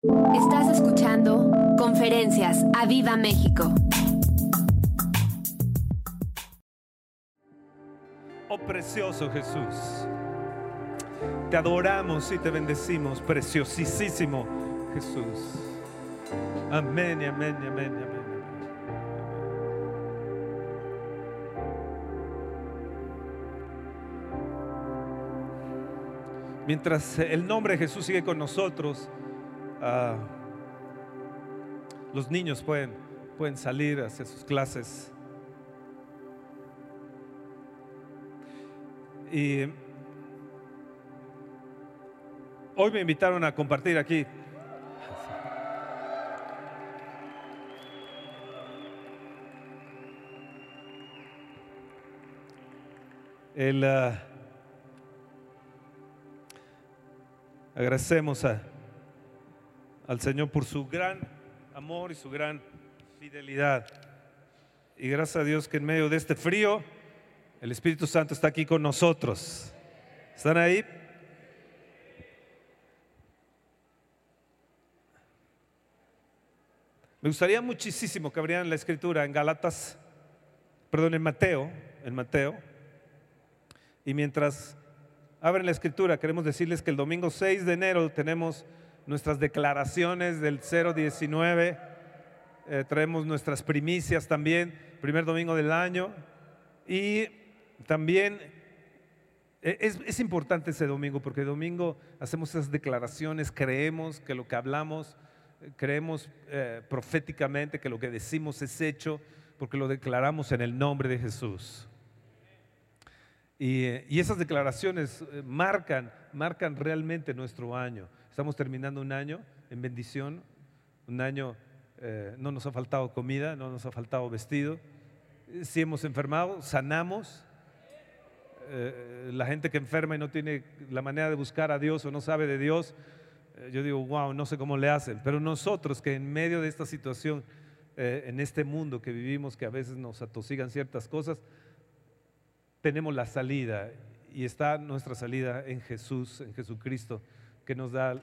Estás escuchando Conferencias a Viva México. Oh precioso Jesús. Te adoramos y te bendecimos, preciosísimo Jesús. Amén amén amén amén. Mientras el nombre de Jesús sigue con nosotros, los niños pueden, pueden salir hacia sus clases. Y hoy me invitaron a compartir aquí. El, ah, agradecemos a- al Señor por su gran amor y su gran fidelidad. Y gracias a Dios que en medio de este frío, el Espíritu Santo está aquí con nosotros. ¿Están ahí? Me gustaría muchísimo que abrieran la escritura en Galatas, perdón, en Mateo, en Mateo. Y mientras abren la escritura, queremos decirles que el domingo 6 de enero tenemos nuestras declaraciones del 019. Eh, traemos nuestras primicias también, primer domingo del año. Y también eh, es, es importante ese domingo porque el domingo hacemos esas declaraciones, creemos que lo que hablamos, eh, creemos eh, proféticamente que lo que decimos es hecho porque lo declaramos en el nombre de Jesús. Y, y esas declaraciones marcan, marcan realmente nuestro año. Estamos terminando un año en bendición, un año, eh, no nos ha faltado comida, no nos ha faltado vestido. Si hemos enfermado, sanamos. Eh, la gente que enferma y no tiene la manera de buscar a Dios o no sabe de Dios, eh, yo digo, wow, no sé cómo le hacen. Pero nosotros que en medio de esta situación, eh, en este mundo que vivimos, que a veces nos atosigan ciertas cosas, tenemos la salida y está nuestra salida en Jesús, en Jesucristo, que nos da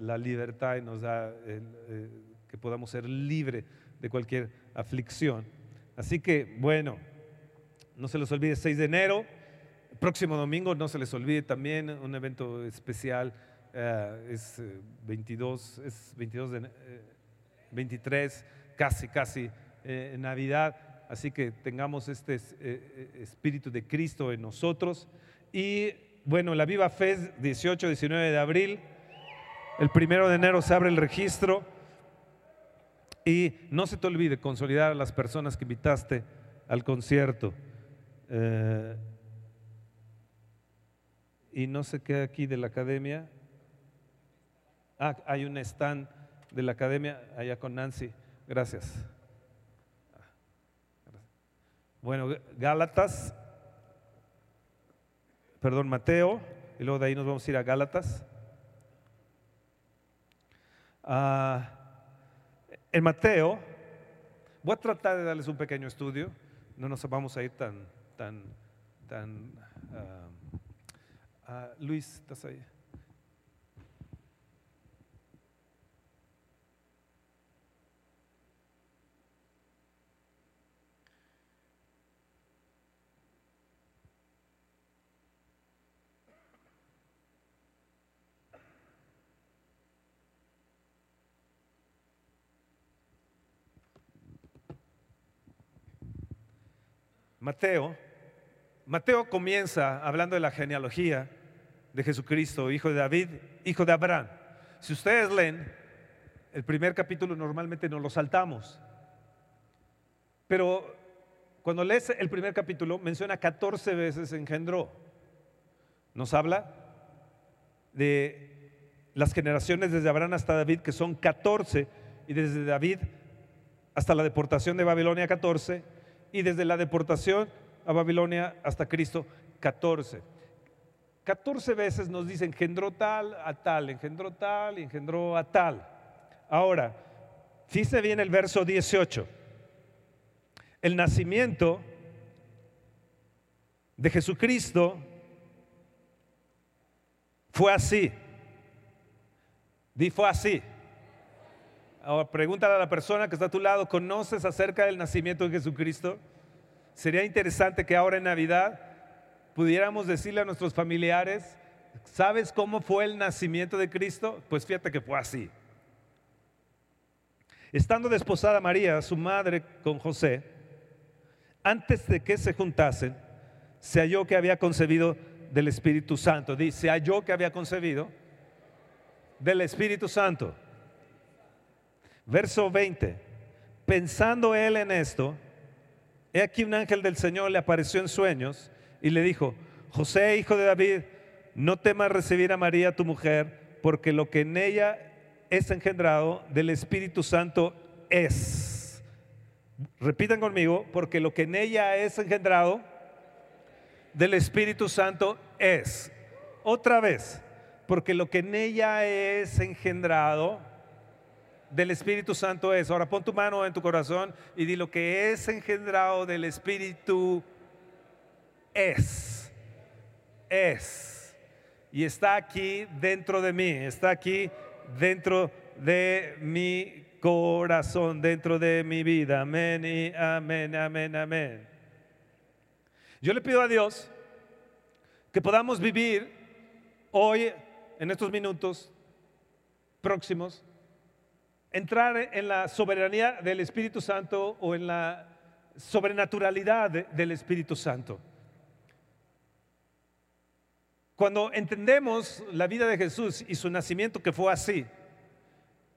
la libertad y nos da el, eh, que podamos ser libres de cualquier aflicción. Así que, bueno, no se les olvide 6 de enero, próximo domingo, no se les olvide también un evento especial, eh, es eh, 22, es 22 de, eh, 23, casi, casi eh, Navidad. Así que tengamos este eh, eh, espíritu de Cristo en nosotros. Y bueno, la Viva Fe, 18, 19 de abril. El primero de enero se abre el registro. Y no se te olvide consolidar a las personas que invitaste al concierto. Eh, y no sé qué aquí de la academia. Ah, hay un stand de la academia allá con Nancy. Gracias. Bueno, Gálatas, perdón, Mateo, y luego de ahí nos vamos a ir a Gálatas. Ah, en Mateo, voy a tratar de darles un pequeño estudio, no nos vamos a ir tan, tan, tan... ah, ah, Luis, ¿estás ahí? Mateo, Mateo comienza hablando de la genealogía de Jesucristo, hijo de David, hijo de Abraham. Si ustedes leen el primer capítulo normalmente nos lo saltamos, pero cuando lees el primer capítulo menciona 14 veces engendró. Nos habla de las generaciones desde Abraham hasta David, que son 14, y desde David hasta la deportación de Babilonia 14, y desde la deportación a Babilonia hasta Cristo 14. 14 veces nos dice engendró tal a tal, engendró tal y engendró a tal. Ahora, fíjese bien el verso 18. El nacimiento de Jesucristo fue así. Di fue así. Ahora pregúntale a la persona que está a tu lado, ¿conoces acerca del nacimiento de Jesucristo? Sería interesante que ahora en Navidad pudiéramos decirle a nuestros familiares, ¿sabes cómo fue el nacimiento de Cristo? Pues fíjate que fue así. Estando desposada María, su madre, con José, antes de que se juntasen, se halló que había concebido del Espíritu Santo. Dice, se halló que había concebido del Espíritu Santo. Verso 20. Pensando él en esto, he aquí un ángel del Señor le apareció en sueños y le dijo, José, hijo de David, no temas recibir a María tu mujer, porque lo que en ella es engendrado del Espíritu Santo es. Repitan conmigo, porque lo que en ella es engendrado del Espíritu Santo es. Otra vez, porque lo que en ella es engendrado del Espíritu Santo es. Ahora pon tu mano en tu corazón y di lo que es engendrado del Espíritu es. Es. Y está aquí dentro de mí, está aquí dentro de mi corazón, dentro de mi vida. Amén y amén, amén, amén. Yo le pido a Dios que podamos vivir hoy, en estos minutos próximos, entrar en la soberanía del Espíritu Santo o en la sobrenaturalidad del Espíritu Santo. Cuando entendemos la vida de Jesús y su nacimiento que fue así,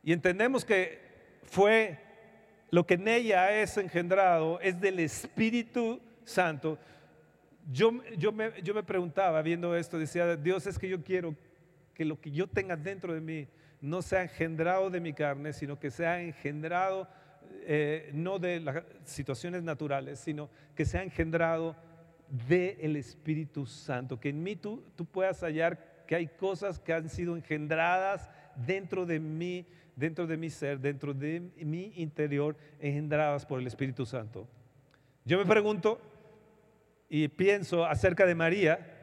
y entendemos que fue lo que en ella es engendrado, es del Espíritu Santo, yo, yo, me, yo me preguntaba viendo esto, decía, Dios es que yo quiero que lo que yo tenga dentro de mí no sea engendrado de mi carne, sino que sea engendrado eh, no de las situaciones naturales, sino que sea engendrado del Espíritu Santo, que en mí tú, tú puedas hallar que hay cosas que han sido engendradas dentro de mí, dentro de mi ser, dentro de mi interior, engendradas por el Espíritu Santo. Yo me pregunto y pienso acerca de María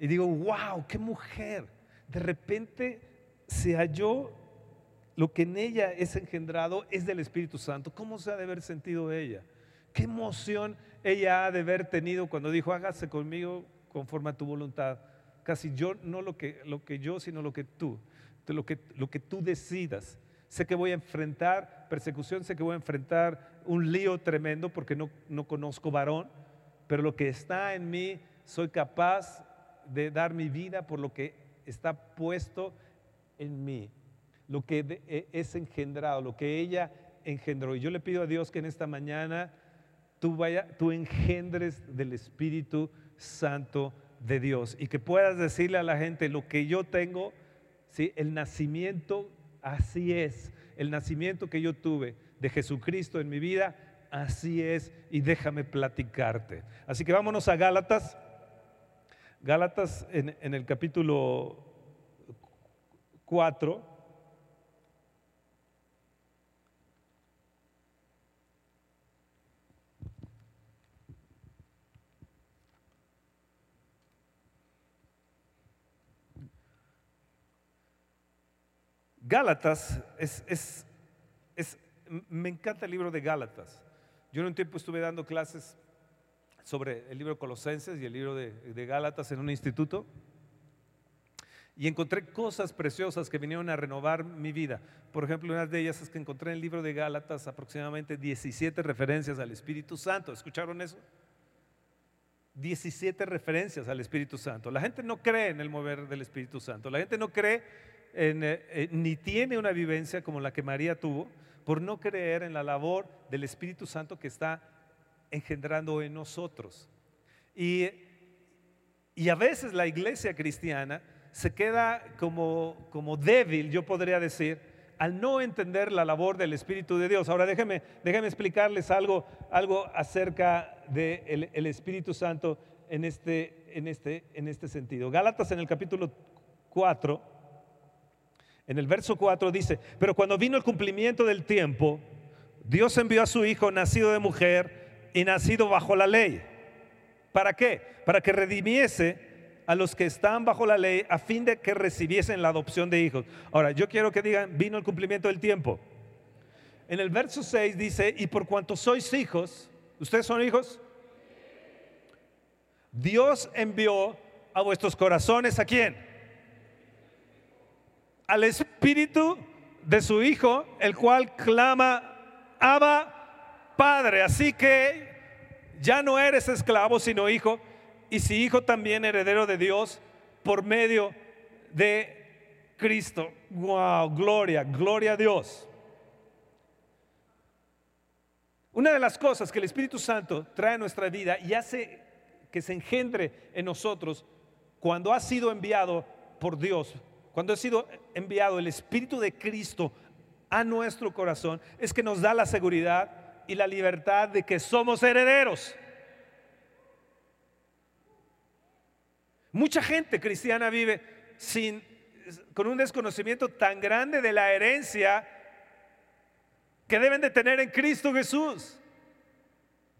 y digo, wow, qué mujer. De repente se halló lo que en ella es engendrado es del Espíritu Santo. ¿Cómo se ha de haber sentido ella? Qué emoción ella ha de haber tenido cuando dijo, hágase conmigo conforme a tu voluntad. Casi yo, no lo que, lo que yo, sino lo que tú, lo que, lo que tú decidas. Sé que voy a enfrentar persecución, sé que voy a enfrentar un lío tremendo porque no, no conozco varón, pero lo que está en mí, soy capaz de dar mi vida por lo que está puesto en mí, lo que e, es engendrado, lo que ella engendró. Y yo le pido a Dios que en esta mañana tú, vaya, tú engendres del Espíritu Santo de Dios y que puedas decirle a la gente lo que yo tengo, ¿sí? el nacimiento así es, el nacimiento que yo tuve de Jesucristo en mi vida, así es y déjame platicarte. Así que vámonos a Gálatas, Gálatas en, en el capítulo 4. Gálatas es, es, es, me encanta el libro de Gálatas. Yo en un tiempo estuve dando clases sobre el libro Colosenses y el libro de, de Gálatas en un instituto y encontré cosas preciosas que vinieron a renovar mi vida. Por ejemplo, una de ellas es que encontré en el libro de Gálatas aproximadamente 17 referencias al Espíritu Santo. ¿Escucharon eso? 17 referencias al Espíritu Santo. La gente no cree en el mover del Espíritu Santo. La gente no cree eh, eh, ni tiene una vivencia como la que María tuvo por no creer en la labor del Espíritu Santo que está engendrando en nosotros. Y, y a veces la iglesia cristiana se queda como, como débil, yo podría decir, al no entender la labor del Espíritu de Dios. Ahora déjenme, explicarles algo, algo acerca del el Espíritu Santo en este, en, este, en este sentido. Gálatas en el capítulo 4, en el verso 4 dice, pero cuando vino el cumplimiento del tiempo, Dios envió a su Hijo nacido de mujer y nacido bajo la ley. ¿Para qué? Para que redimiese a los que están bajo la ley a fin de que recibiesen la adopción de hijos. Ahora, yo quiero que digan, vino el cumplimiento del tiempo. En el verso 6 dice, y por cuanto sois hijos, ¿ustedes son hijos? Dios envió a vuestros corazones a quién? Al Espíritu de su Hijo, el cual clama, Abba, Padre. Así que ya no eres esclavo, sino hijo, y si hijo también heredero de Dios por medio de Cristo. Wow, gloria, gloria a Dios. Una de las cosas que el Espíritu Santo trae a nuestra vida y hace que se engendre en nosotros cuando ha sido enviado por Dios, cuando ha sido enviado el Espíritu de Cristo a nuestro corazón, es que nos da la seguridad y la libertad de que somos herederos. Mucha gente cristiana vive sin, con un desconocimiento tan grande de la herencia que deben de tener en Cristo Jesús.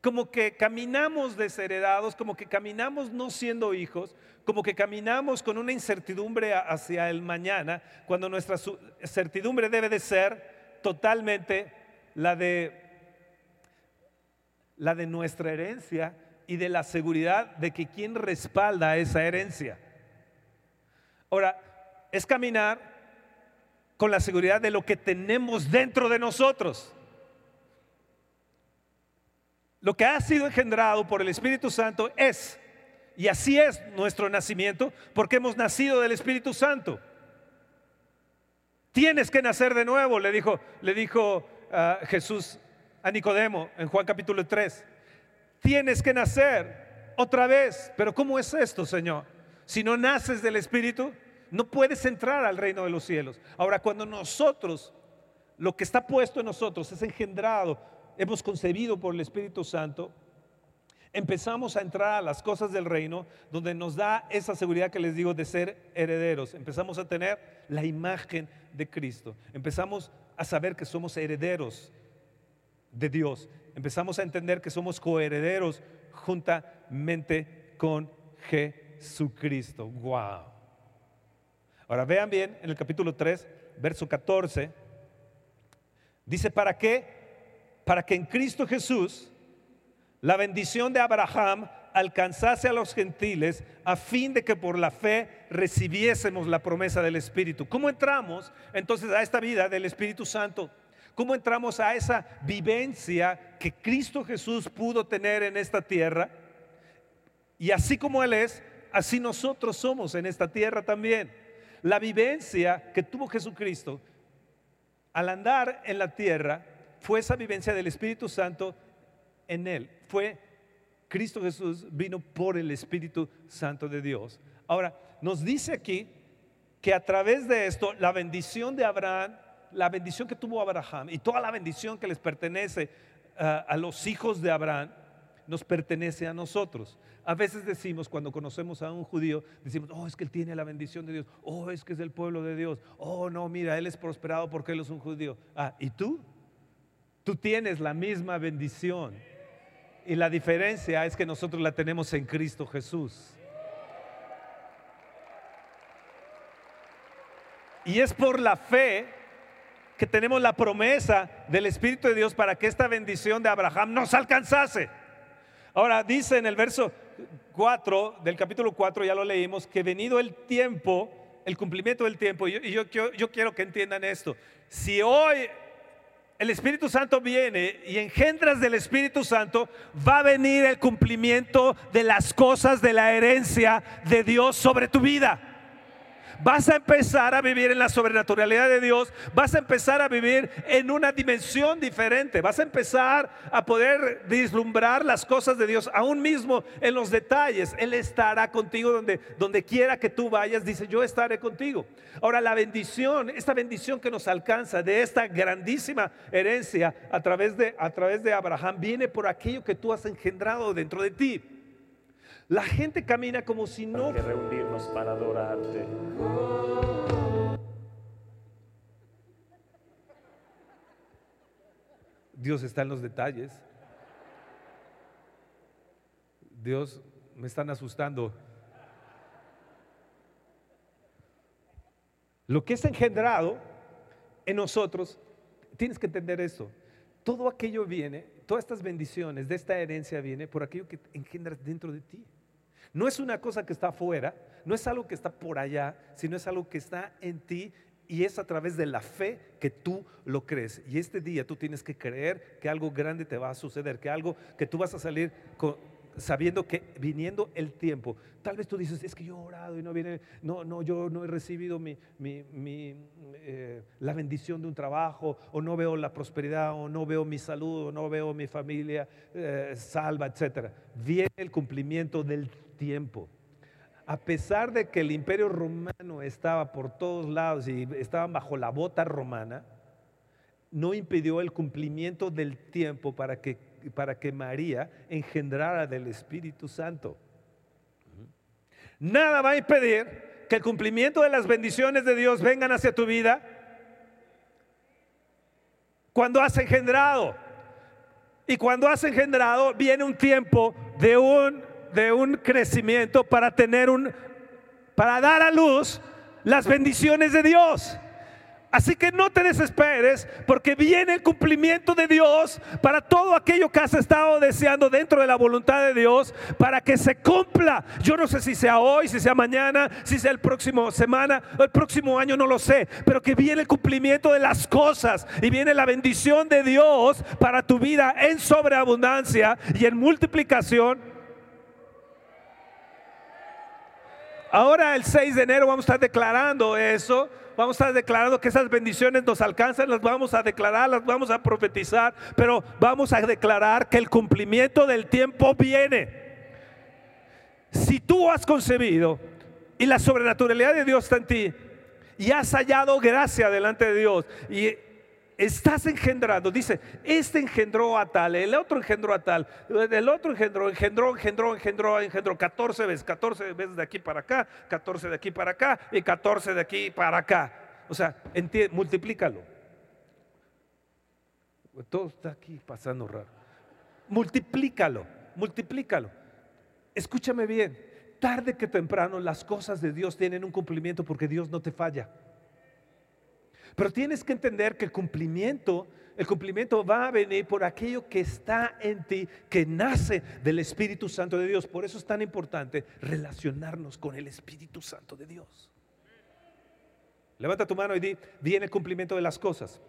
Como que caminamos desheredados, como que caminamos no siendo hijos, como que caminamos con una incertidumbre hacia el mañana, cuando nuestra certidumbre debe de ser totalmente la de la de nuestra herencia y de la seguridad de que quien respalda esa herencia. Ahora, es caminar con la seguridad de lo que tenemos dentro de nosotros. Lo que ha sido engendrado por el Espíritu Santo es, y así es nuestro nacimiento, porque hemos nacido del Espíritu Santo. Tienes que nacer de nuevo, le dijo, le dijo ah, Jesús a Nicodemo en Juan capítulo 3. Tienes que nacer otra vez. Pero ¿cómo es esto, Señor? Si no naces del Espíritu, no puedes entrar al reino de los cielos. Ahora, cuando nosotros, lo que está puesto en nosotros es engendrado, hemos concebido por el Espíritu Santo, empezamos a entrar a las cosas del reino, donde nos da esa seguridad que les digo de ser herederos. Empezamos a tener la imagen de Cristo. Empezamos a saber que somos herederos de Dios. Empezamos a entender que somos coherederos juntamente con Jesucristo. Wow. Ahora vean bien en el capítulo 3, verso 14. Dice, ¿para qué? Para que en Cristo Jesús la bendición de Abraham alcanzase a los gentiles a fin de que por la fe recibiésemos la promesa del Espíritu. ¿Cómo entramos entonces a esta vida del Espíritu Santo? ¿Cómo entramos a esa vivencia que Cristo Jesús pudo tener en esta tierra? Y así como Él es, así nosotros somos en esta tierra también. La vivencia que tuvo Jesucristo al andar en la tierra fue esa vivencia del Espíritu Santo en Él. Fue Cristo Jesús vino por el Espíritu Santo de Dios. Ahora, nos dice aquí que a través de esto la bendición de Abraham la bendición que tuvo Abraham y toda la bendición que les pertenece eh, a los hijos de Abraham, nos pertenece a nosotros. A veces decimos, cuando conocemos a un judío, decimos, oh, es que él tiene la bendición de Dios, oh, es que es del pueblo de Dios, oh, no, mira, él es prosperado porque él es un judío. Ah, ¿y tú? Tú tienes la misma bendición. Y la diferencia es que nosotros la tenemos en Cristo Jesús. Y es por la fe que tenemos la promesa del Espíritu de Dios para que esta bendición de Abraham nos alcanzase. Ahora dice en el verso 4 del capítulo 4, ya lo leímos, que venido el tiempo, el cumplimiento del tiempo, y yo, yo quiero que entiendan esto, si hoy el Espíritu Santo viene y engendras del Espíritu Santo, va a venir el cumplimiento de las cosas de la herencia de Dios sobre tu vida vas a empezar a vivir en la sobrenaturalidad de Dios, vas a empezar a vivir en una dimensión diferente, vas a empezar a poder vislumbrar las cosas de Dios, aún mismo en los detalles. Él estará contigo donde, donde quiera que tú vayas, dice, yo estaré contigo. Ahora, la bendición, esta bendición que nos alcanza de esta grandísima herencia a través de, a través de Abraham, viene por aquello que tú has engendrado dentro de ti. La gente camina como si no... que reunirnos para adorarte. Dios está en los detalles. Dios me están asustando. Lo que es engendrado en nosotros tienes que entender esto. Todo aquello viene, todas estas bendiciones de esta herencia viene por aquello que engendras dentro de ti. No es una cosa que está afuera, no es algo que está por allá, sino es algo que está en ti y es a través de la fe que tú lo crees. Y este día tú tienes que creer que algo grande te va a suceder, que algo que tú vas a salir con, sabiendo que viniendo el tiempo, tal vez tú dices, es que yo he orado y no viene, no, no, yo no he recibido mi, eh, la bendición de un trabajo, o no veo la prosperidad, o no veo mi salud, o no veo mi familia eh, salva, etc. Viene el cumplimiento del tiempo. A pesar de que el imperio romano estaba por todos lados y estaban bajo la bota romana, no impidió el cumplimiento del tiempo para que para que María engendrara del Espíritu Santo. Nada va a impedir que el cumplimiento de las bendiciones de Dios vengan hacia tu vida cuando has engendrado. Y cuando has engendrado viene un tiempo de un, de un crecimiento para tener un, para dar a luz las bendiciones de Dios. Así que no te desesperes porque viene el cumplimiento de Dios para todo aquello que has estado deseando dentro de la voluntad de Dios para que se cumpla. Yo no sé si sea hoy, si sea mañana, si sea el próximo semana o el próximo año, no lo sé, pero que viene el cumplimiento de las cosas y viene la bendición de Dios para tu vida en sobreabundancia y en multiplicación. Ahora el 6 de enero vamos a estar declarando eso vamos a declarando que esas bendiciones nos alcanzan, las vamos a declarar, las vamos a profetizar, pero vamos a declarar que el cumplimiento del tiempo viene. Si tú has concebido y la sobrenaturalidad de Dios está en ti y has hallado gracia delante de Dios y estás engendrando, dice, este engendró a tal, el otro engendró a tal, el otro engendró, engendró, engendró, engendró, engendró 14 veces, 14 veces de aquí para acá, 14 de aquí para acá y 14 de aquí para acá. O sea, multiplícalo. Todo está aquí pasando raro. Multiplícalo, multiplícalo. Escúchame bien, tarde que temprano las cosas de Dios tienen un cumplimiento porque Dios no te falla. Pero tienes que entender que el cumplimiento, el cumplimiento va a venir por aquello que está en ti, que nace del Espíritu Santo de Dios. Por eso es tan importante relacionarnos con el Espíritu Santo de Dios. Levanta tu mano y di, viene el cumplimiento de las cosas.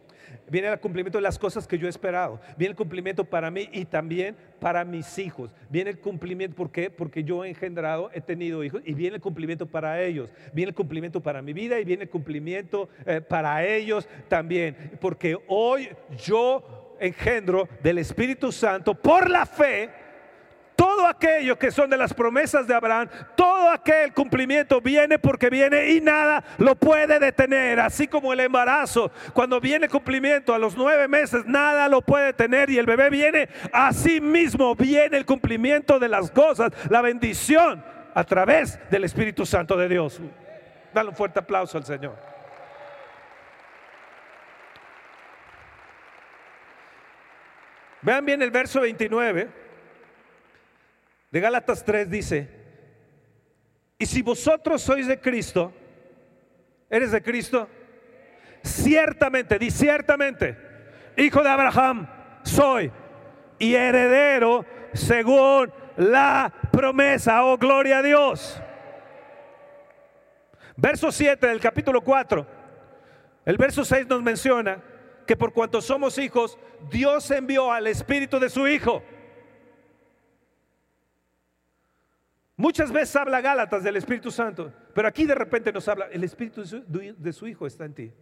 Viene el cumplimiento de las cosas que yo he esperado. Viene el cumplimiento para mí y también para mis hijos. Viene el cumplimiento, ¿por qué? Porque yo he engendrado, he tenido hijos y viene el cumplimiento para ellos. Viene el cumplimiento para mi vida y viene el cumplimiento eh, para ellos también. Porque hoy yo engendro del Espíritu Santo por la fe todo aquello que son de las promesas de Abraham, todo aquel cumplimiento viene porque viene y nada lo puede detener. Así como el embarazo, cuando viene cumplimiento a los nueve meses, nada lo puede detener y el bebé viene, así mismo viene el cumplimiento de las cosas, la bendición a través del Espíritu Santo de Dios. Dale un fuerte aplauso al Señor. Vean bien el verso 29 de Gálatas 3 dice, y si vosotros sois de Cristo, ¿eres de Cristo? Ciertamente, di ciertamente, hijo de Abraham, soy y heredero según la promesa, oh gloria a Dios. Verso 7 del capítulo 4, el verso 6 nos menciona que por cuanto somos hijos, Dios envió al Espíritu de su Hijo Muchas veces habla Gálatas del Espíritu Santo, pero aquí de repente nos habla, el Espíritu de su, Hijo está en ti.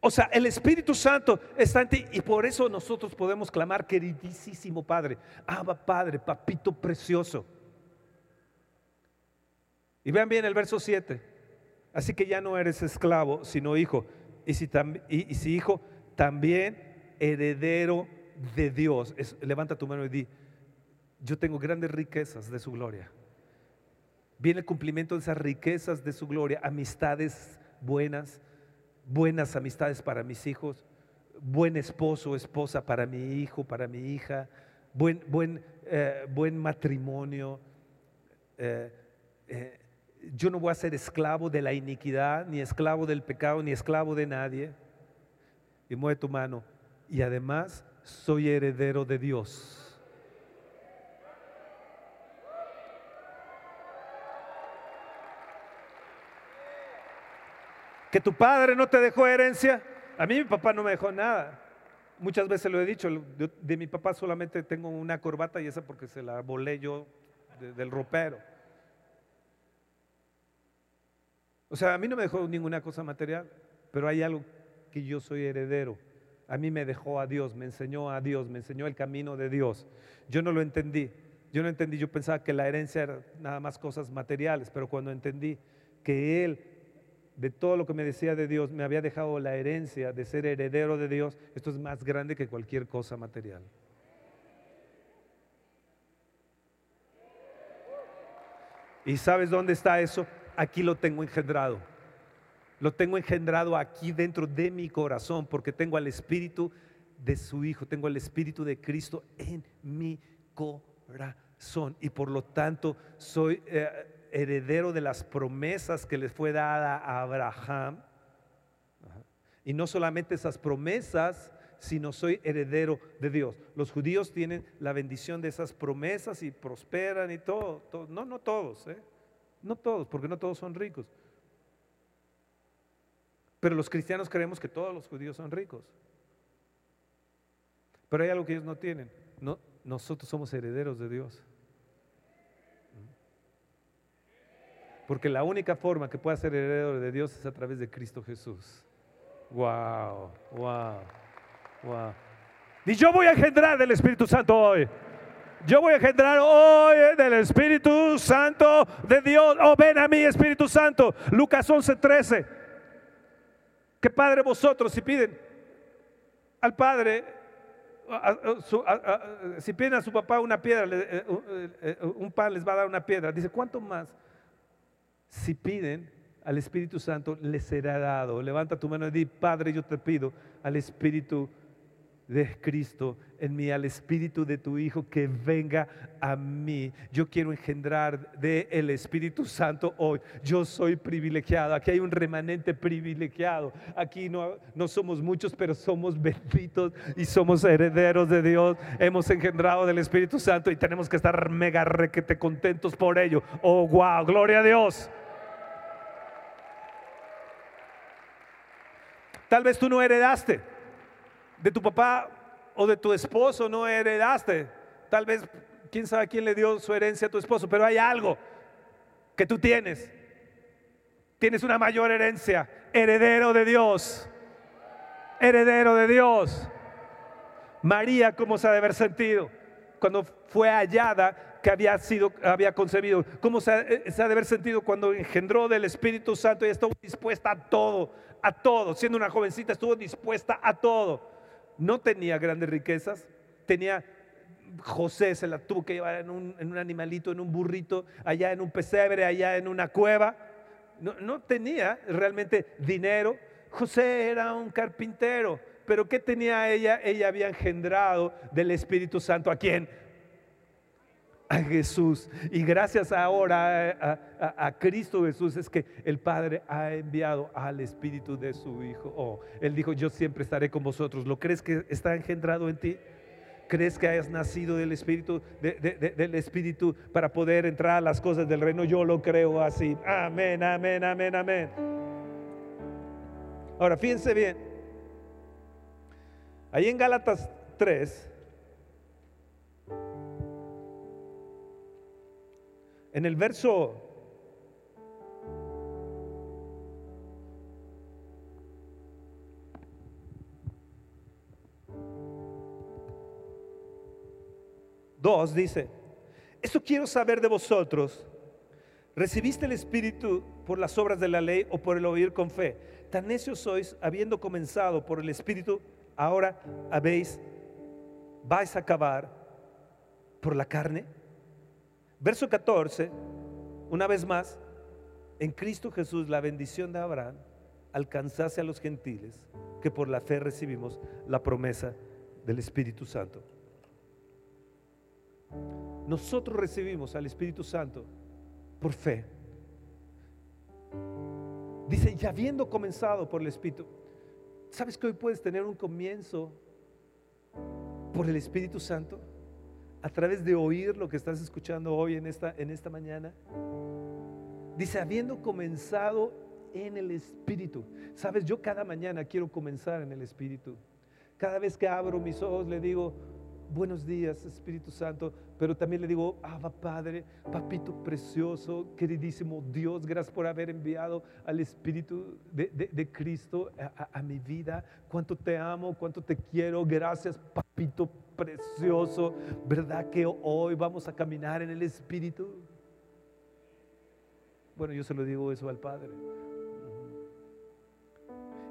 O sea, el Espíritu Santo está en ti y por eso nosotros podemos clamar, queridísimo Padre, Abba Padre, papito precioso. Y vean bien el verso 7. Así que ya no eres esclavo, sino hijo. Y si, y, si hijo, también heredero de Dios. levanta tu mano y di, yo tengo grandes riquezas de su gloria. Viene el cumplimiento de esas riquezas de su gloria, amistades buenas, buenas amistades para mis hijos, buen esposo o esposa para mi hijo, para mi hija, buen, buen, eh, buen matrimonio, eh, eh, yo no voy a ser esclavo de la iniquidad, ni esclavo del pecado, ni esclavo de nadie. Y mueve tu mano. Y además soy heredero de Dios. Que tu padre no te dejó herencia. A mí mi papá no me dejó nada. Muchas veces lo he dicho, de, mi papá solamente tengo una corbata y esa porque se la volé yo de- del ropero. O sea, a mí no me dejó ninguna cosa material, pero hay algo que yo soy heredero. A mí me dejó a Dios, me enseñó a Dios, me enseñó el camino de Dios. Yo no lo entendí. Yo no entendí, yo pensaba que la herencia era nada más cosas materiales, pero cuando entendí que Él, de todo lo que me decía de Dios, me había dejado la herencia de ser heredero de Dios, esto es más grande que cualquier cosa material. ¿Y sabes dónde está eso? Aquí lo tengo engendrado. Lo tengo engendrado aquí dentro de mi corazón porque tengo al Espíritu de su Hijo, tengo el Espíritu de Cristo en mi corazón y por lo tanto soy eh, heredero de las promesas que les fue dada a Abraham. Y no solamente esas promesas, sino soy heredero de Dios. Los judíos tienen la bendición de esas promesas y prosperan y todo. No, no todos, ¿eh? no todos, porque no todos son ricos. Pero los cristianos creemos que todos los judíos son ricos. Pero hay algo que ellos no tienen. No, nosotros somos herederos de Dios. Porque la única forma que pueda ser heredero de Dios es a través de Cristo Jesús. Wow, wow, wow. Y yo voy a engendrar del Espíritu Santo hoy. Yo voy a engendrar hoy del Espíritu Santo de Dios. Oh, ven a mí, Espíritu Santo. Lucas 11, 13. Que Padre vosotros, si piden al Padre, si piden a su papá una piedra, eh, eh, eh, un pan les va a dar una piedra. Dice, ¿cuánto más? Si piden al Espíritu Santo, les será dado. Levanta tu mano y di, Padre, yo te pido al Espíritu de Cristo en mí, al Espíritu de tu Hijo que venga a mí. Yo quiero engendrar de el Espíritu Santo hoy. Yo soy privilegiado. Aquí hay un remanente privilegiado. Aquí no, no somos muchos, pero somos benditos y somos herederos de Dios. Hemos engendrado del Espíritu Santo y tenemos que estar mega requete contentos por ello. Oh, wow, gloria a Dios. Tal vez tú no heredaste de tu papá o de tu esposo, no heredaste. Tal vez, quién sabe quién le dio su herencia a tu esposo, pero hay algo que tú tienes. Tienes una mayor herencia, heredero de Dios. Heredero de Dios. María, ¿cómo se ha de haber sentido cuando fue hallada que había sido, había concebido? ¿Cómo se ha, se ha de haber sentido cuando engendró del Espíritu Santo y estuvo dispuesta a todo, a todo? Siendo una jovencita, estuvo dispuesta a todo. No tenía grandes riquezas, tenía José se la tuvo que llevar en un, animalito, en un burrito, allá en un pesebre, allá en una cueva. No, no tenía realmente dinero. José era un carpintero, pero ¿qué tenía ella? Ella había engendrado del Espíritu Santo. ¿A quién? A Jesús. Y gracias ahora a, Cristo Jesús es que el Padre ha enviado al Espíritu de su Hijo. Oh, él dijo, yo siempre estaré con vosotros. ¿Lo crees que está engendrado en ti? ¿Crees que hayas nacido del Espíritu, de- de- de- del Espíritu para poder entrar a las cosas del reino? Yo lo creo así. Amén, amén, amén, amén. Ahora, fíjense bien. Ahí en Gálatas 3, en el verso dos dice, esto quiero saber de vosotros. ¿Recibiste el Espíritu por las obras de la ley o por el oír con fe? Tan necios sois, habiendo comenzado por el Espíritu, ahora habéis, vais a acabar por la carne. Verso 14, una vez más, en Cristo Jesús la bendición de Abraham alcanzase a los gentiles que por la fe recibimos la promesa del Espíritu Santo. Nosotros recibimos al Espíritu Santo por fe. Dice, y habiendo comenzado por el Espíritu, ¿sabes que hoy puedes tener un comienzo por el Espíritu Santo? A través de oír lo que estás escuchando hoy en esta, en esta mañana. Dice, habiendo comenzado en el Espíritu. Sabes, yo cada mañana quiero comenzar en el Espíritu. Cada vez que abro mis ojos le digo, buenos días Espíritu Santo, pero también le digo, Abba Padre, papito precioso, queridísimo Dios, gracias por haber enviado al Espíritu de, Cristo a, a, mi vida. Cuánto te amo, cuánto te quiero, gracias papito precioso. ¿Verdad que hoy vamos a caminar en el Espíritu? Bueno, yo se lo digo eso al Padre.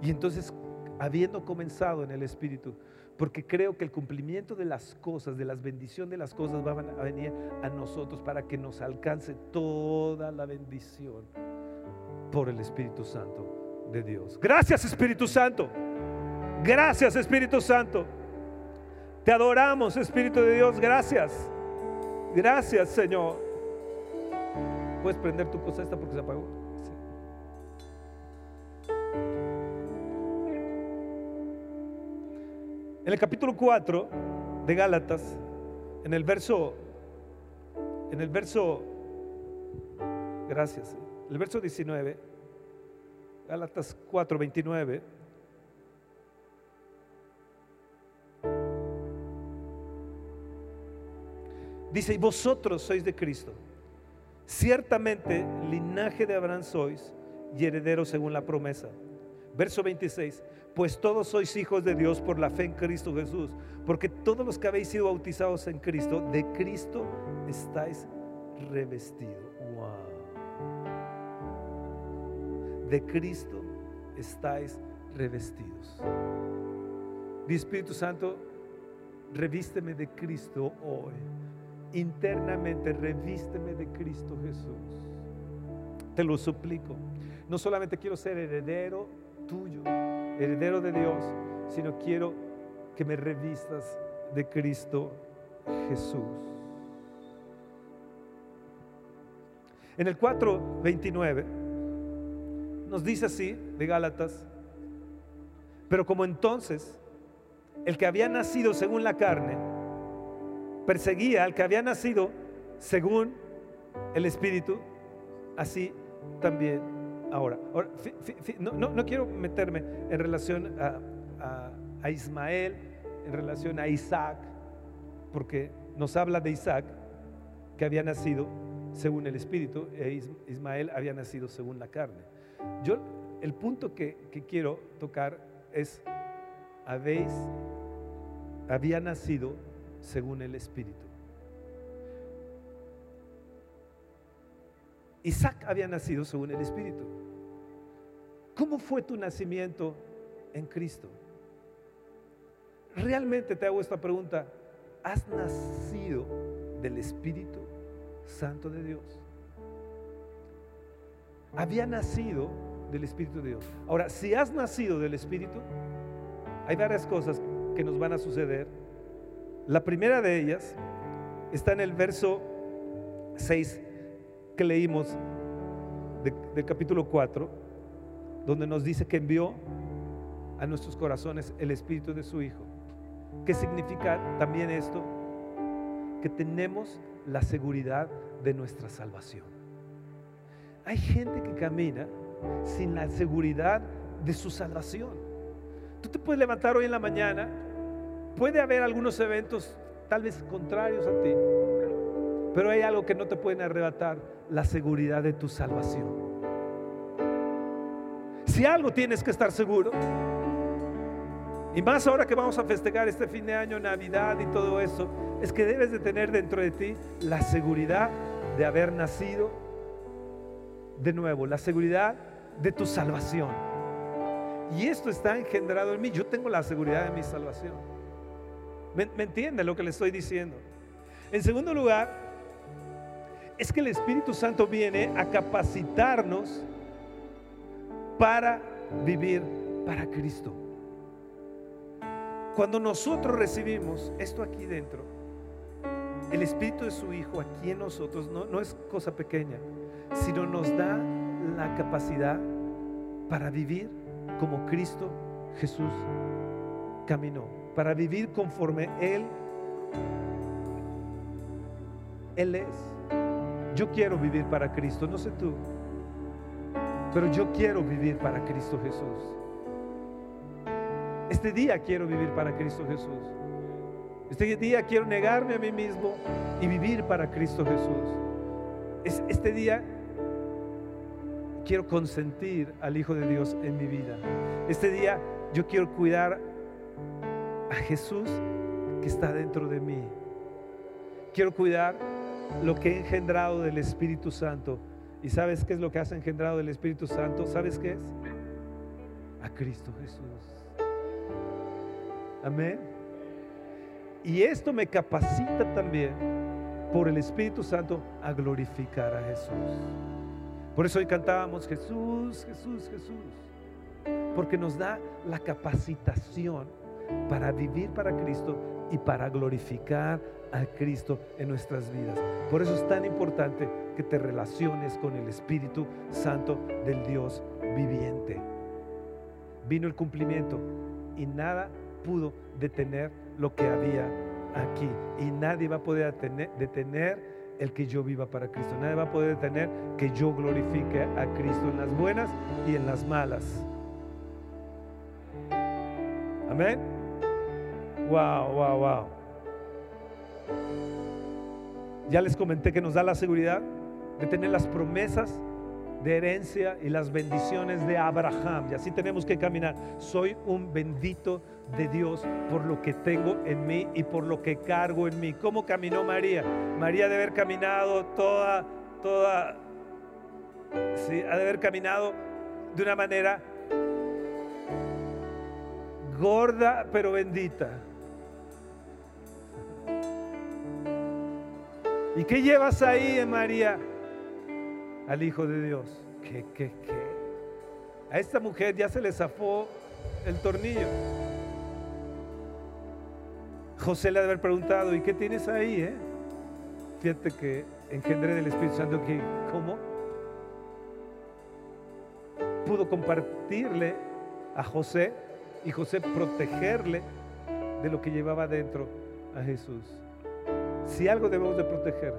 Y entonces, habiendo comenzado en el Espíritu, porque creo que el cumplimiento de las cosas, de las bendiciones de las cosas van a venir a nosotros para que nos alcance toda la bendición por el Espíritu Santo de Dios. Gracias Espíritu Santo. Gracias Espíritu Santo. Te adoramos Espíritu de Dios. Gracias. Gracias Señor. ¿Puedes prender tu cosa esta porque se apagó? En el capítulo 4 de Gálatas, en el verso, en el verso, gracias, el verso 19, Gálatas 4, 29. Dice, y vosotros sois de Cristo. Ciertamente linaje de Abraham sois y herederos según la promesa. Verso 26 pues todos sois hijos de Dios por la fe en Cristo Jesús, porque todos los que habéis sido bautizados en Cristo, de Cristo estáis revestidos. De Cristo estáis revestidos. Mi Espíritu Santo, revísteme de Cristo hoy. Internamente, revísteme de Cristo Jesús. Te lo suplico. No solamente quiero ser heredero tuyo, heredero de Dios, sino quiero que me revistas de Cristo Jesús. En el 4.29 nos dice así de Gálatas, pero como entonces el que había nacido según la carne perseguía al que había nacido según el Espíritu, así también ahora. no, quiero meterme en relación a, Ismael, en relación a Isaac, porque nos habla de Isaac que había nacido según el Espíritu e Ismael había nacido según la carne. Yo, el punto que, que quiero tocar es, habéis, había nacido según el Espíritu. Isaac había nacido según el Espíritu. ¿Cómo fue tu nacimiento en Cristo? Realmente te hago esta pregunta. ¿Has nacido del Espíritu Santo de Dios? Había nacido del Espíritu de Dios. Ahora, si has nacido del Espíritu, hay varias cosas que nos van a suceder. La primera de ellas está en el verso 6 que leímos del capítulo 4, donde nos dice que envió a nuestros corazones el Espíritu de su Hijo. ¿Qué significa también esto? Que tenemos la seguridad de nuestra salvación. Hay gente que camina sin la seguridad de su salvación. Tú te puedes levantar hoy en la mañana, puede haber algunos eventos tal vez contrarios a ti, pero hay algo que no te pueden arrebatar, la seguridad de tu salvación. Si algo tienes que estar seguro, y más ahora que vamos a festejar este fin de año, Navidad y todo eso, es que debes de tener dentro de ti la seguridad de haber nacido de nuevo, la seguridad de tu salvación. Y esto está engendrado en mí. Yo tengo la seguridad de mi salvación. ¿Me, entiende lo que le estoy diciendo? En segundo lugar, es que el Espíritu Santo viene a capacitarnos para vivir para Cristo. Cuando nosotros recibimos esto aquí dentro, el Espíritu de su Hijo aquí en nosotros no, no es cosa pequeña, sino nos da la capacidad para vivir como Cristo Jesús caminó, para vivir conforme Él, Él es. Yo quiero vivir para Cristo, no sé tú, pero yo quiero vivir para Cristo Jesús. Este día quiero vivir para Cristo Jesús. Este día quiero negarme a mí mismo y vivir para Cristo Jesús. Este día quiero consentir al Hijo de Dios en mi vida. Este día yo quiero cuidar a Jesús que está dentro de mí. Quiero cuidar lo que he engendrado del Espíritu Santo. ¿Y sabes qué es lo que has engendrado del Espíritu Santo? ¿Sabes qué es? A Cristo Jesús. Amén. Y esto me capacita también por el Espíritu Santo a glorificar a Jesús. Por eso hoy cantábamos Jesús, Jesús, Jesús. Porque nos da la capacitación para vivir para Cristo y para glorificar a Cristo en nuestras vidas. Por eso es tan importante que te relaciones con el Espíritu Santo del Dios viviente. Vino el cumplimiento y nada pudo detener lo que había aquí. Y nadie va a poder detener, el que yo viva para Cristo. Nadie va a poder detener que yo glorifique a Cristo en las buenas y en las malas. Amén. Wow, wow, wow. Ya les comenté que nos da la seguridad de tener las promesas de herencia y las bendiciones de Abraham. Y así tenemos que caminar. Soy un bendito de Dios por lo que tengo en mí y por lo que cargo en mí. ¿Cómo caminó María? María de haber caminado toda, toda, sí, ha de haber caminado de una manera gorda pero bendita. ¿Y qué llevas ahí, María? Al Hijo de Dios. ¿Qué, qué, qué? A esta mujer ya se le zafó el tornillo. José le ha de haber preguntado, ¿y qué tienes ahí? Eh? Fíjate que engendré del Espíritu Santo que, ¿cómo? Pudo compartirle a José y José protegerle de lo que llevaba dentro a Jesús. Si algo debemos de proteger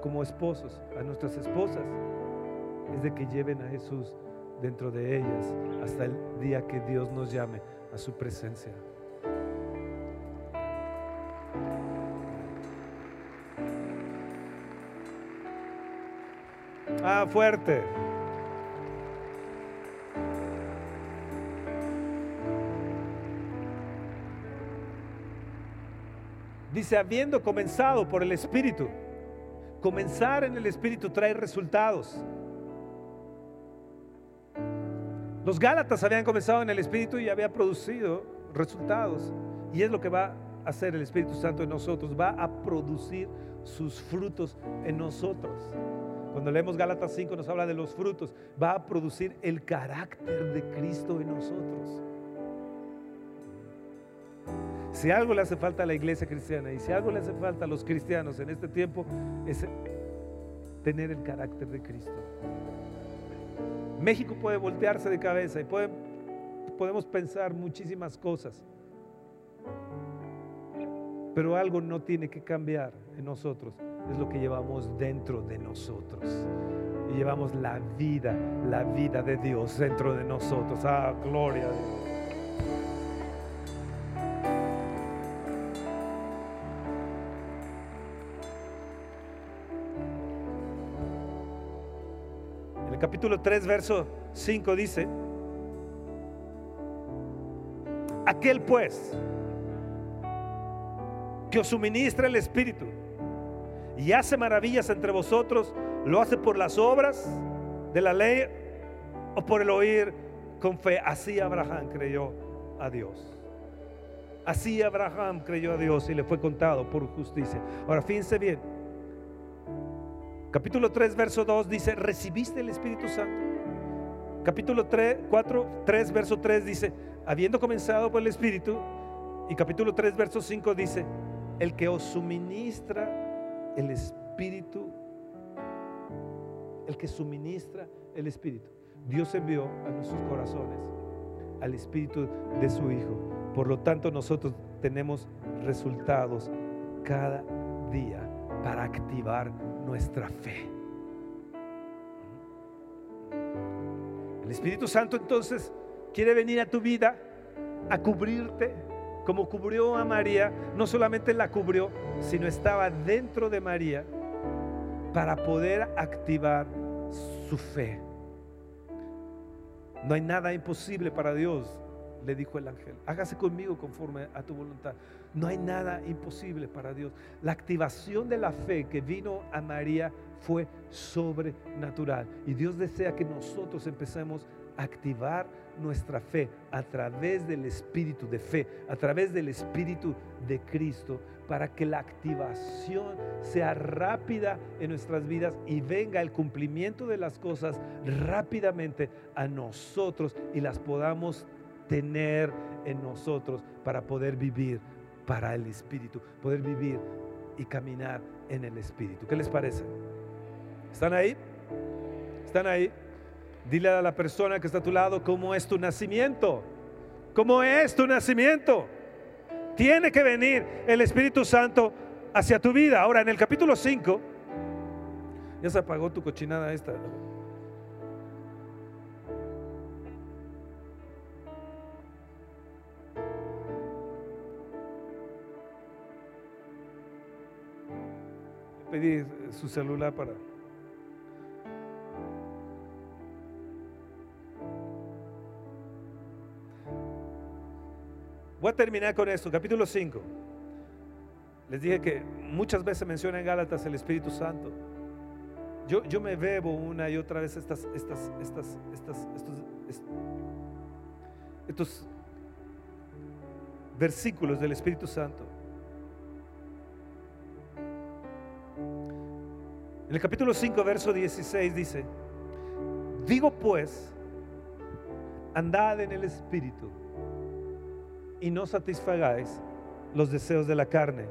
como esposos a nuestras esposas, es de que lleven a Jesús dentro de ellas hasta el día que Dios nos llame a su presencia. Ah, fuerte. Dice, habiendo comenzado por el Espíritu, comenzar en el Espíritu trae resultados. Los Gálatas habían comenzado en el Espíritu y había producido resultados. Y es lo que va a hacer el Espíritu Santo en nosotros. Va a producir sus frutos en nosotros. Cuando leemos Gálatas 5 nos habla de los frutos. Va a producir el carácter de Cristo en nosotros. Si algo le hace falta a la iglesia cristiana y si algo le hace falta a los cristianos en este tiempo es tener el carácter de Cristo. México puede voltearse de cabeza y podemos pensar muchísimas cosas, pero algo no tiene que cambiar en nosotros, es lo que llevamos dentro de nosotros. Y llevamos la vida, la vida de Dios dentro de nosotros. Ah, gloria a Dios. Capítulo 3, verso 5 dice, aquel pues que os suministra el Espíritu y hace maravillas entre vosotros, lo hace por las obras de la ley o por el oír con fe. Así Abraham creyó a Dios. Así Abraham creyó a Dios y le fue contado por justicia. Ahora, fíjense bien, Capítulo 3, verso 2 dice, recibiste el Espíritu Santo. Capítulo 3, 4, 3, verso 3 dice, habiendo comenzado por el Espíritu. Y capítulo 3, verso 5 dice, el que os suministra el Espíritu, el que suministra el Espíritu. Dios envió a nuestros corazones al Espíritu de su Hijo. Por lo tanto, nosotros tenemos resultados cada día para activar nuestra fe. El Espíritu Santo entonces quiere venir a tu vida a cubrirte como cubrió a María. No solamente la cubrió, sino estaba dentro de María para poder activar su fe. No hay nada imposible para Dios, le dijo el ángel. Hágase conmigo conforme a tu voluntad. No hay nada imposible para Dios. La activación de la fe que vino a María fue sobrenatural. Y Dios desea que nosotros empecemos a activar nuestra fe a través del espíritu de fe, a través del espíritu de Cristo, para que la activación sea rápida en nuestras vidas y venga el cumplimiento de las cosas rápidamente a nosotros y las podamos tener en nosotros para poder vivir para el Espíritu, poder vivir y caminar en el Espíritu. ¿Qué les parece? ¿Están ahí? ¿Están ahí? Dile a la persona que está a tu lado cómo es tu nacimiento. ¿Cómo es tu nacimiento? Tiene que venir el Espíritu Santo hacia tu vida. Ahora, en el capítulo 5, ya se apagó tu cochinada esta. Pedí su celular para... Voy a terminar con esto, capítulo 5. Les dije que muchas veces menciona en Gálatas el Espíritu Santo. Yo, yo me bebo una y otra vez estas, estas, estas, estas, estos versículos del Espíritu Santo. En el capítulo 5, verso 16 dice, digo pues, andad en el Espíritu y no satisfagáis los deseos de la carne.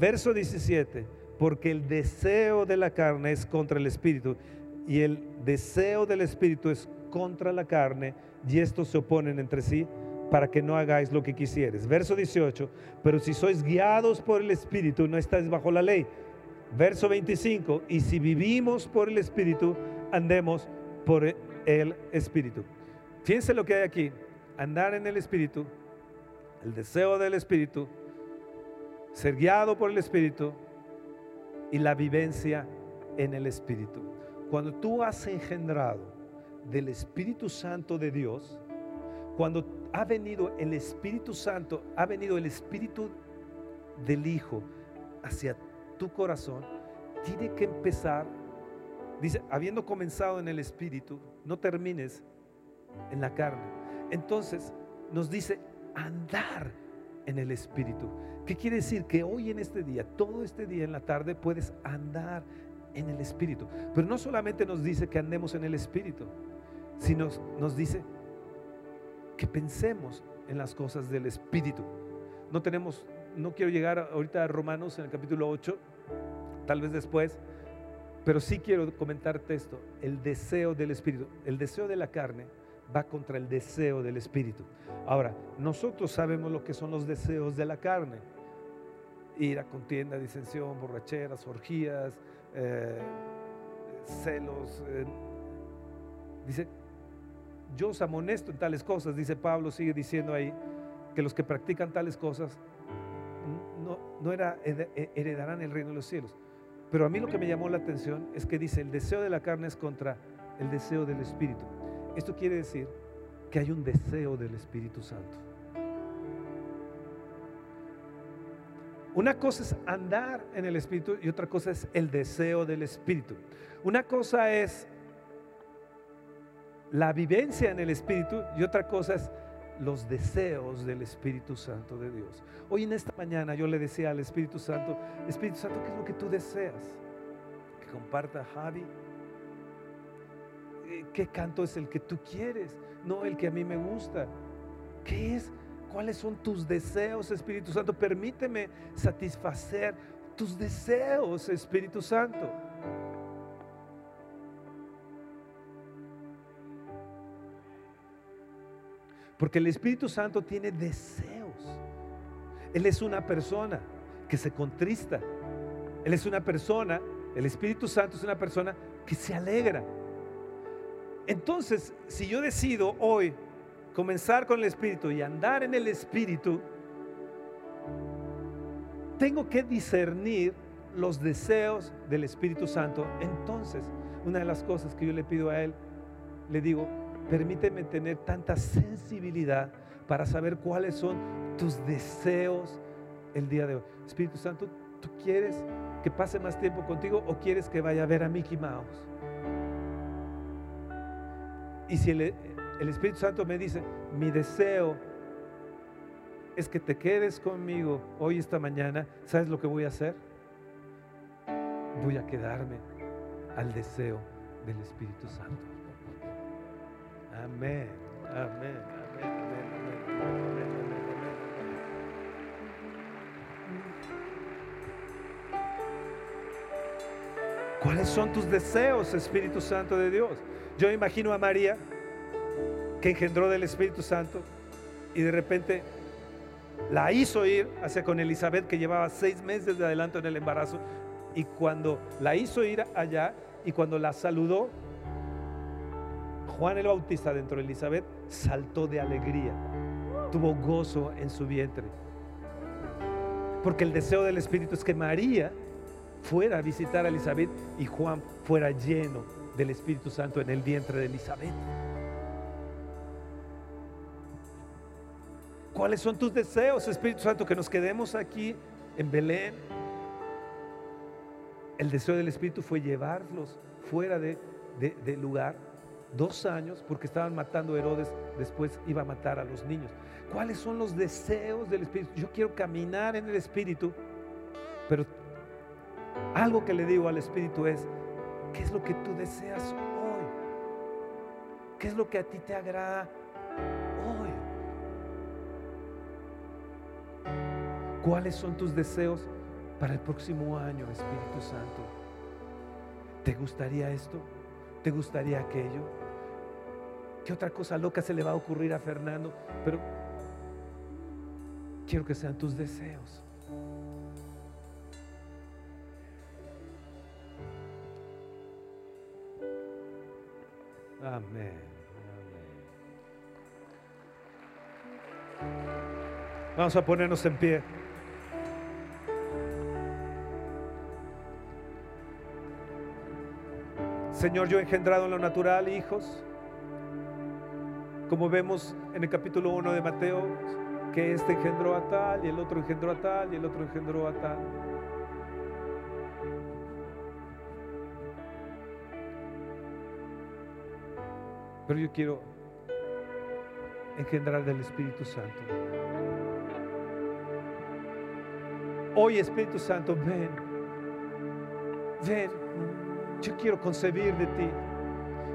Verso 17, porque el deseo de la carne es contra el espíritu y el deseo del espíritu es contra la carne y estos se oponen entre sí para que no hagáis lo que quisieres. Verso 18, pero si sois guiados por el espíritu no estáis bajo la ley. Verso 25, y si vivimos por el espíritu, andemos por el espíritu. Fíjense lo que hay aquí, andar en el espíritu el deseo del Espíritu, ser guiado por el Espíritu y la vivencia en el Espíritu. Cuando tú has engendrado del Espíritu Santo de Dios, cuando ha venido el Espíritu Santo, ha venido el Espíritu del Hijo hacia tu corazón, tiene que empezar, dice, habiendo comenzado en el Espíritu, no termines en la carne. Entonces nos dice, andar en el Espíritu. ¿Qué quiere decir? Que hoy en este día, todo este día en la tarde, puedes andar en el Espíritu. Pero no solamente nos dice que andemos en el Espíritu, sino nos dice que pensemos en las cosas del Espíritu. No tenemos, no quiero llegar ahorita a Romanos en el capítulo 8, tal vez después, pero sí quiero comentarte esto, el deseo del Espíritu, el deseo de la carne va contra el deseo del Espíritu. Ahora, nosotros sabemos lo que son los deseos de la carne. Ir a contienda, disensión, borracheras, orgías, eh, celos. Eh, dice, yo os amonesto en tales cosas, dice Pablo, sigue diciendo ahí, que los que practican tales cosas no, era, heredarán el reino de los cielos. Pero a mí lo que me llamó la atención es que dice, el deseo de la carne es contra el deseo del Espíritu. Esto quiere decir que hay un deseo del Espíritu Santo. Una cosa es andar en el Espíritu y otra cosa es el deseo del Espíritu. Una cosa es la vivencia en el Espíritu y otra cosa es los deseos del Espíritu Santo de Dios. Hoy en esta mañana yo le decía al Espíritu Santo, Espíritu Santo, ¿qué es lo que tú deseas? Que comparta Javi eh, ¿Qué canto es el que tú quieres? No el que a mí me gusta. ¿Qué es? ¿Cuáles son tus deseos, Espíritu Santo? Permíteme satisfacer tus deseos, Espíritu Santo. Porque el Espíritu Santo tiene deseos. Él es una persona que se contrista. Él es una persona, el Espíritu Santo es una persona que se alegra. Entonces, si yo decido hoy comenzar con el Espíritu y andar en el Espíritu, tengo que discernir los deseos del Espíritu Santo. Entonces, una de las cosas que yo le pido a Él, le digo, permíteme tener tanta sensibilidad para saber cuáles son tus deseos el día de hoy. Espíritu Santo, ¿tú quieres que pase más tiempo contigo o quieres que vaya a ver a Mickey Mouse? Y si el, el Espíritu Santo me dice, mi deseo es que te quedes conmigo hoy, esta mañana, ¿sabes lo que voy a hacer? Voy a quedarme al deseo del Espíritu Santo. Amén, amén, amén, amén, ¿Cuáles son tus deseos, Espíritu Santo de Dios? Yo imagino a María, que engendró del Espíritu Santo, y de repente la hizo ir hacia con Elizabeth, que llevaba seis meses de adelanto en el embarazo, y cuando la hizo ir allá, y cuando la saludó, Juan el Bautista dentro de Elizabeth saltó de alegría, tuvo gozo en su vientre. Porque el deseo del Espíritu es que María fuera a visitar a Elizabeth y Juan fuera lleno del Espíritu Santo en el vientre de Elizabeth. ¿Cuáles son tus deseos, Espíritu Santo? Que nos quedemos aquí en Belén. El deseo del Espíritu fue llevarlos fuera de, del lugar dos años porque estaban matando a Herodes, después iba a matar a los niños. ¿Cuáles son los deseos del Espíritu? Yo quiero caminar en el Espíritu, pero algo que le digo al Espíritu es, ¿qué es lo que tú deseas hoy? ¿Qué es lo que a ti te agrada hoy? ¿Cuáles son tus deseos para el próximo año, Espíritu Santo? ¿Te gustaría esto? ¿Te gustaría aquello? ¿Qué otra cosa loca se le va a ocurrir a Fernando? Pero quiero que sean tus deseos. Amén. Vamos a ponernos en pie. Señor, yo he engendrado en lo natural hijos, como vemos en el capítulo 1 de Mateo, que este engendró a tal y el otro engendró a tal y el otro engendró a tal. Pero yo quiero engendrar del Espíritu Santo. Hoy Espíritu Santo, ven, ven, yo quiero concebir de ti,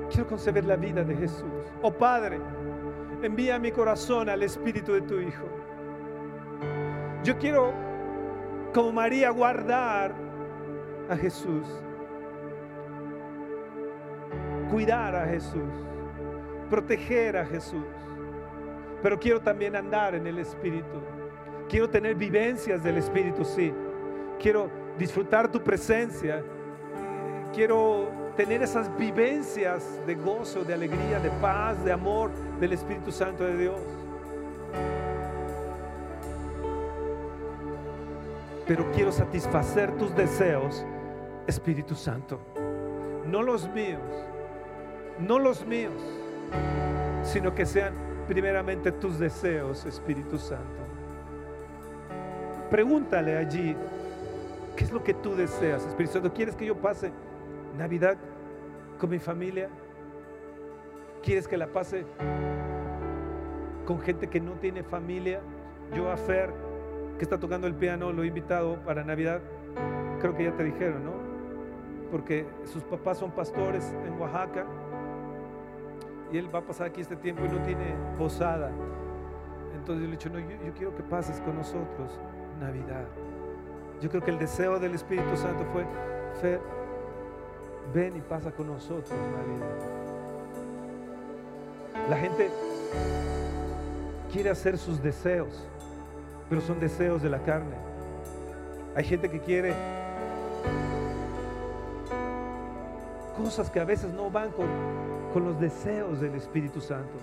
quiero concebir la vida de Jesús. Oh Padre, envía mi corazón al Espíritu de tu Hijo. Yo quiero, como María, guardar a Jesús, cuidar a Jesús, proteger a Jesús, pero quiero también andar en el Espíritu. Quiero tener vivencias del Espíritu, sí. Quiero disfrutar tu presencia. Quiero tener esas vivencias de gozo, de alegría, de paz, de amor del Espíritu Santo de Dios. Pero quiero satisfacer tus deseos, Espíritu Santo. No los míos, no los míos, sino que sean primeramente tus deseos, Espíritu Santo. Pregúntale allí, ¿qué es lo que tú deseas, Espíritu Santo? ¿Quieres que yo pase Navidad con mi familia? ¿Quieres que la pase con gente que no tiene familia? Yo a Fer, que está tocando el piano, lo he invitado para Navidad. Creo que ya te dijeron, ¿no? Porque sus papás son pastores en Oaxaca y él va a pasar aquí este tiempo y no tiene posada. Entonces yo le he dicho, no, yo, yo quiero que pases con nosotros. Navidad. Yo creo que el deseo del Espíritu Santo fue, Fer, ven y pasa con nosotros Navidad. La gente quiere hacer sus deseos, pero son deseos de la carne. Hay gente que quiere cosas que a veces no van con, con los deseos del Espíritu Santo.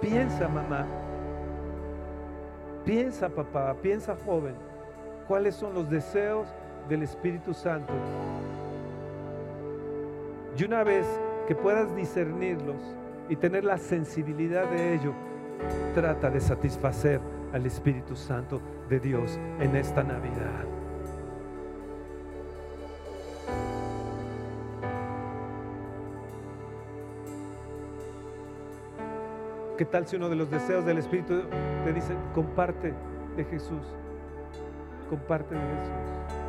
Piensa, mamá. Piensa, papá. Piensa, joven. ¿Cuáles son los deseos del Espíritu Santo? Y una vez que puedas discernirlos y tener la sensibilidad de ello, trata de satisfacer al Espíritu Santo de Dios en esta Navidad. ¿Qué tal si uno de los deseos del Espíritu te dice, comparte de Jesús? Comparte de Jesús.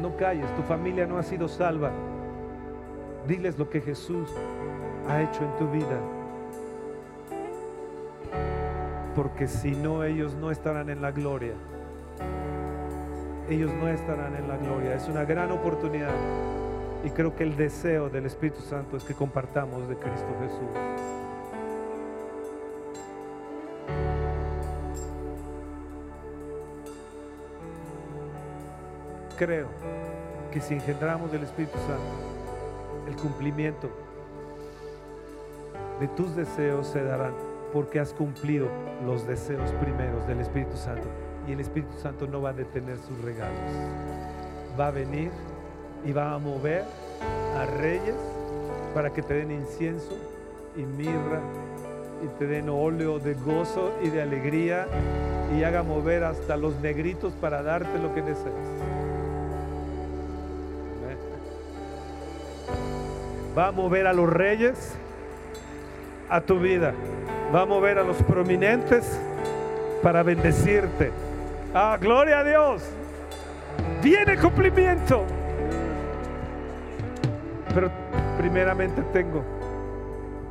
No calles, tu familia no ha sido salva. Diles lo que Jesús ha hecho en tu vida. Porque si no, ellos no estarán en la gloria. Ellos no estarán en la gloria. Es una gran oportunidad. Y creo que el deseo del Espíritu Santo es que compartamos de Cristo Jesús. Creo que si engendramos del Espíritu Santo, el cumplimiento de tus deseos se darán porque has cumplido los deseos primeros del Espíritu Santo. Y el Espíritu Santo no va a detener sus regalos. Va a venir y va a mover a reyes para que te den incienso y mirra y te den óleo de gozo y de alegría y haga mover hasta los negritos para darte lo que deseas. Va a mover a los reyes a tu vida. Va a mover a los prominentes para bendecirte. Ah, gloria a Dios. Viene cumplimiento. Pero primeramente tengo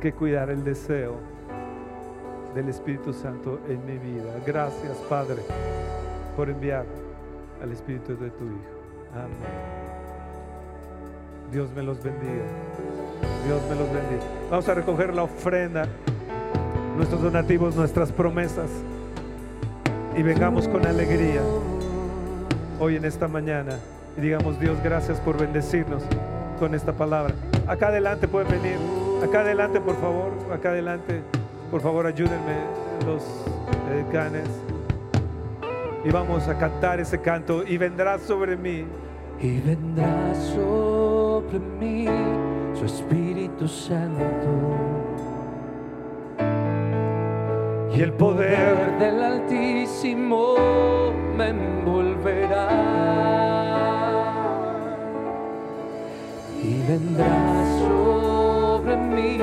que cuidar el deseo del Espíritu Santo en mi vida. Gracias, Padre, por enviar al Espíritu de tu Hijo. Amén. Dios me los bendiga. Dios me los bendiga. Vamos a recoger la ofrenda, nuestros donativos, nuestras promesas. Y vengamos con alegría hoy en esta mañana. Y digamos, Dios, gracias por bendecirnos con esta palabra. Acá adelante pueden venir. Acá adelante, por favor. Acá adelante. Por favor, ayúdenme los canes. Y vamos a cantar ese canto. Y vendrá sobre mí. Y vendrá sobre mí su Espíritu Santo. Y el poder del Altísimo me envolverá. Y vendrá sobre mí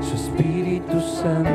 su Espíritu Santo.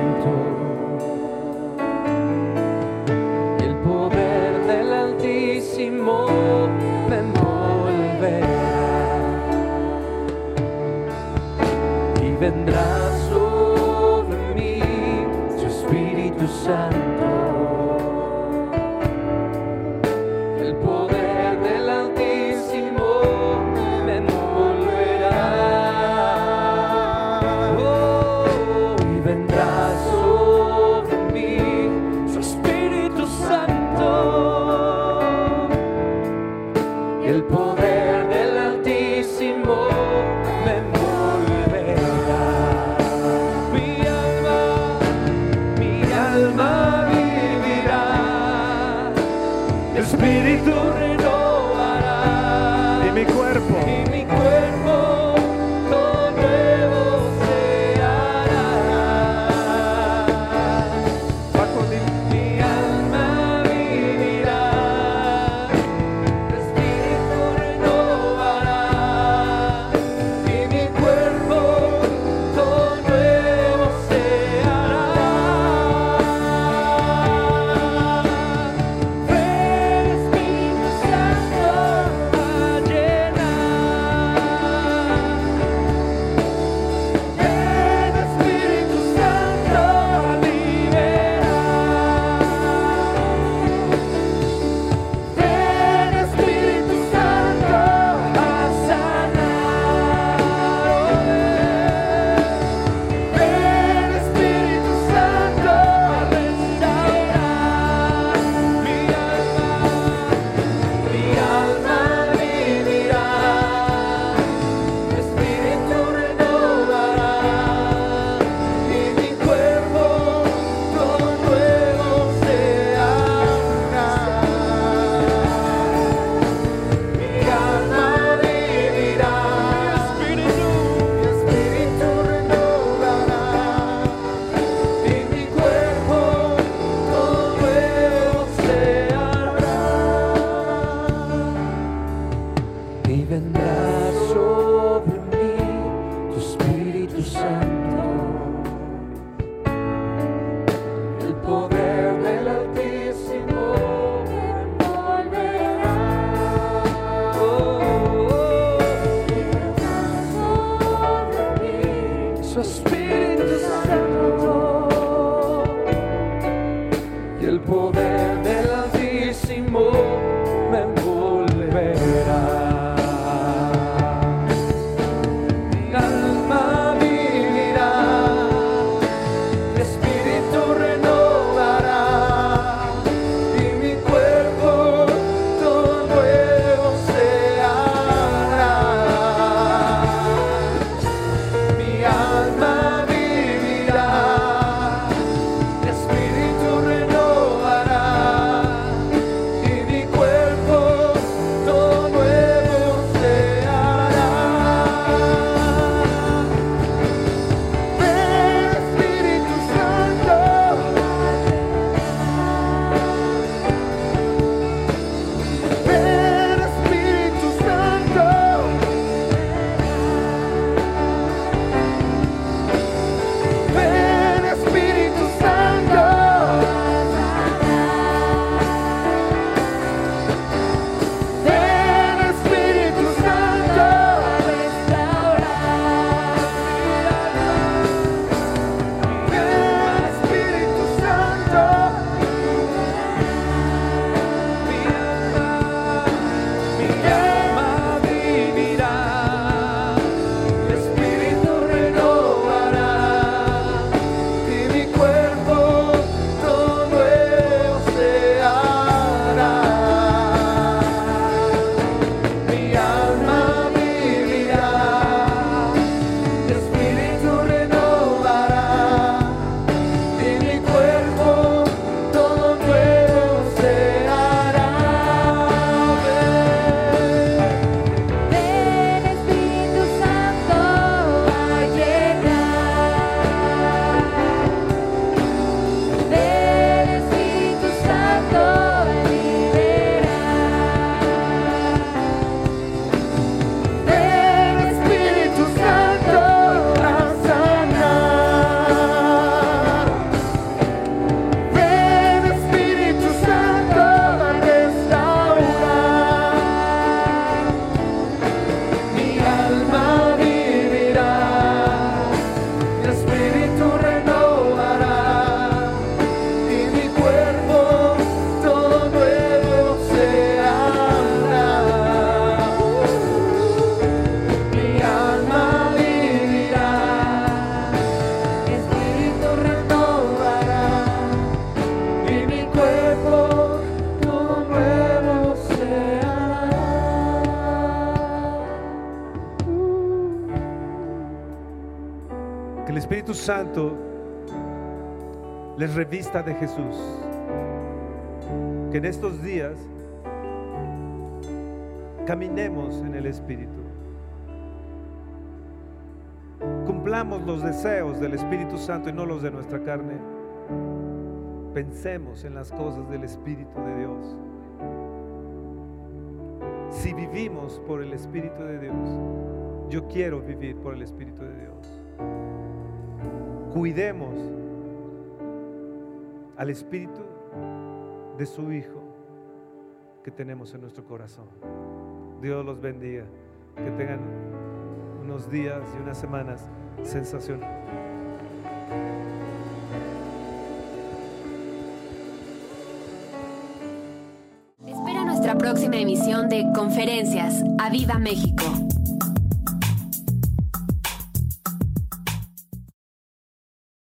Revista de Jesús. Que en estos días caminemos en el Espíritu. Cumplamos los deseos del Espíritu Santo y no los de nuestra carne. Pensemos en las cosas del Espíritu de Dios. Si vivimos por el Espíritu de Dios, yo quiero vivir por el Espíritu de Dios cuidemos al Espíritu de su Hijo que tenemos en nuestro corazón. Dios los bendiga. Que tengan unos días y unas semanas sensacionales. Espera nuestra próxima emisión de Conferencias. ¡A Viva México!